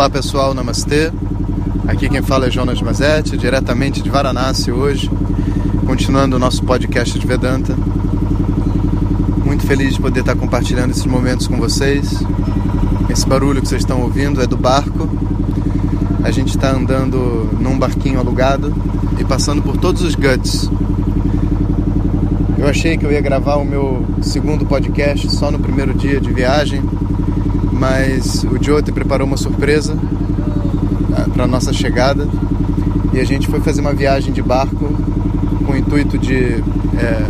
Olá pessoal, namastê. Aqui quem fala é Jonas Mazetti, diretamente de Varanasi hoje, continuando o nosso podcast de Vedanta. Muito feliz de poder estar compartilhando esses momentos com vocês. Esse barulho que vocês estão ouvindo é do barco. A gente está andando num barquinho alugado e passando por todos os guts. Eu achei que eu ia gravar o meu segundo podcast só no primeiro dia de viagem, mas o Jyoti preparou uma surpresa ah, para nossa chegada e a gente foi fazer uma viagem de barco com o intuito de é,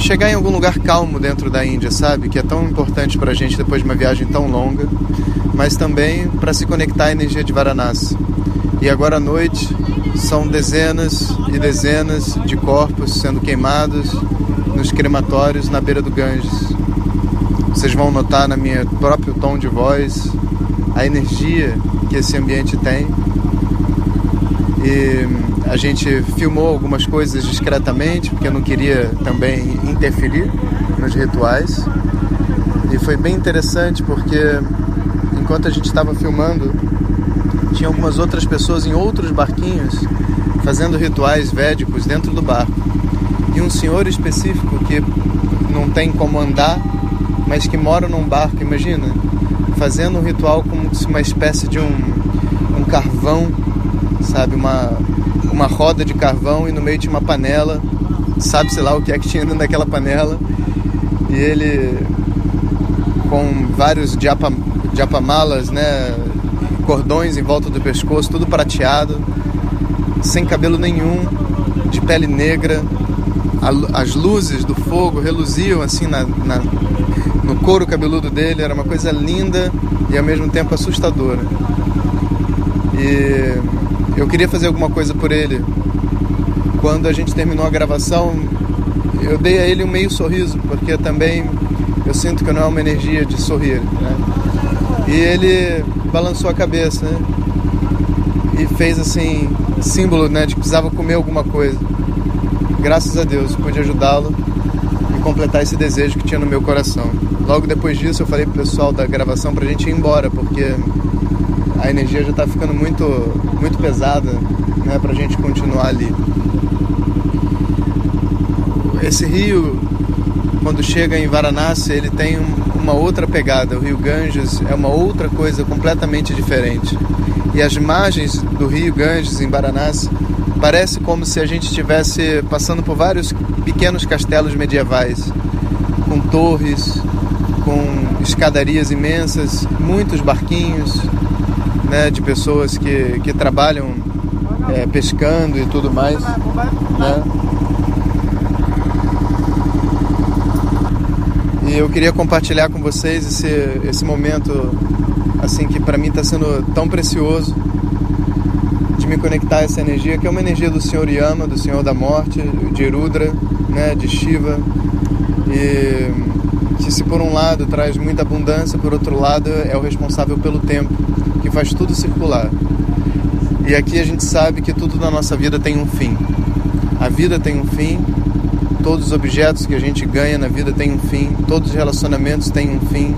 chegar em algum lugar calmo dentro da Índia, sabe? Que é tão importante para a gente depois de uma viagem tão longa, mas também para se conectar à energia de Varanasi. E agora à noite são dezenas e dezenas de corpos sendo queimados nos crematórios na beira do Ganges. Vocês vão notar na minha próprio tom de voz a energia que esse ambiente tem. E a gente filmou algumas coisas discretamente, porque eu não queria também interferir nos rituais. E foi bem interessante porque enquanto a gente estava filmando, tinha algumas outras pessoas em outros barquinhos fazendo rituais védicos dentro do barco. E um senhor específico que não tem como andar mas que moram num barco, imagina, fazendo um ritual como se uma espécie de um, um carvão, sabe, uma, uma roda de carvão e no meio de uma panela, sabe-se lá o que é que tinha dentro daquela panela, e ele com vários diapa, diapamalas, né, cordões em volta do pescoço, tudo prateado, sem cabelo nenhum, de pele negra, as luzes do fogo reluziam assim na, na no couro cabeludo dele, era uma coisa linda e ao mesmo tempo assustadora. E eu queria fazer alguma coisa por ele. Quando a gente terminou a gravação, eu dei a ele um meio sorriso, porque também eu sinto que não é uma energia de sorrir. Né? E ele balançou a cabeça né? e fez assim, símbolo né, de que precisava comer alguma coisa. Graças a Deus, pude ajudá-lo e completar esse desejo que tinha no meu coração. Logo depois disso eu falei pro pessoal da gravação pra gente ir embora, porque a energia já tá ficando muito, muito pesada, né, pra gente continuar ali. Esse rio, quando chega em Varanasi, ele tem uma outra pegada. O rio Ganges é uma outra coisa completamente diferente. E as margens do rio Ganges em Varanasi parece como se a gente estivesse passando por vários pequenos castelos medievais, com torres, com escadarias imensas, muitos barquinhos né, de pessoas que, que trabalham é, pescando e tudo mais. Né? E eu queria compartilhar com vocês esse, esse momento assim que para mim está sendo tão precioso me conectar a essa energia, que é uma energia do Senhor Yama, do Senhor da Morte, de Rudra, né, de Shiva. E que se por um lado traz muita abundância, por outro lado é o responsável pelo tempo, que faz tudo circular. E aqui a gente sabe que tudo na nossa vida tem um fim. A vida tem um fim, todos os objetos que a gente ganha na vida têm um fim, todos os relacionamentos têm um fim.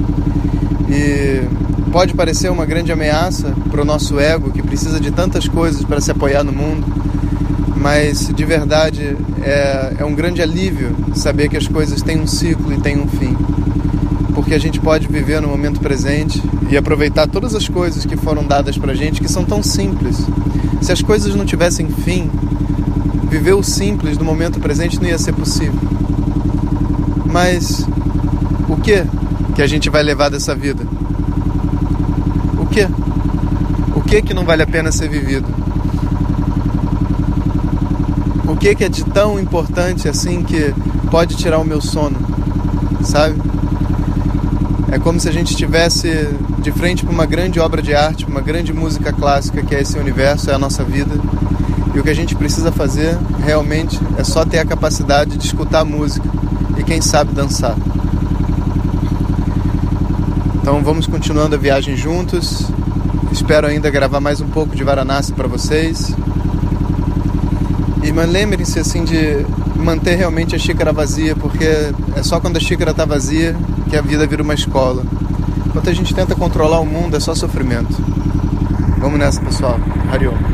E pode parecer uma grande ameaça para o nosso ego, que precisa de tantas coisas para se apoiar no mundo, mas de verdade é, é um grande alívio saber que as coisas têm um ciclo e têm um fim. Porque a gente pode viver no momento presente e aproveitar todas as coisas que foram dadas pra gente, que são tão simples. Se as coisas não tivessem fim, viver o simples do momento presente não ia ser possível. Mas o que que a gente vai levar dessa vida? O que? O que que não vale a pena ser vivido? O que que é de tão importante assim que pode tirar o meu sono, sabe? É como se a gente estivesse de frente para uma grande obra de arte, uma grande música clássica que é esse universo, é a nossa vida. E o que a gente precisa fazer realmente é só ter a capacidade de escutar a música e quem sabe dançar. Então vamos continuando a viagem juntos. Espero ainda gravar mais um pouco de Varanasi para vocês. E lembrem-se assim de manter realmente a xícara vazia, porque é só quando a xícara está vazia que a vida vira uma escola. Enquanto a gente tenta controlar o mundo, é só sofrimento. Vamos nessa, pessoal. Hariom.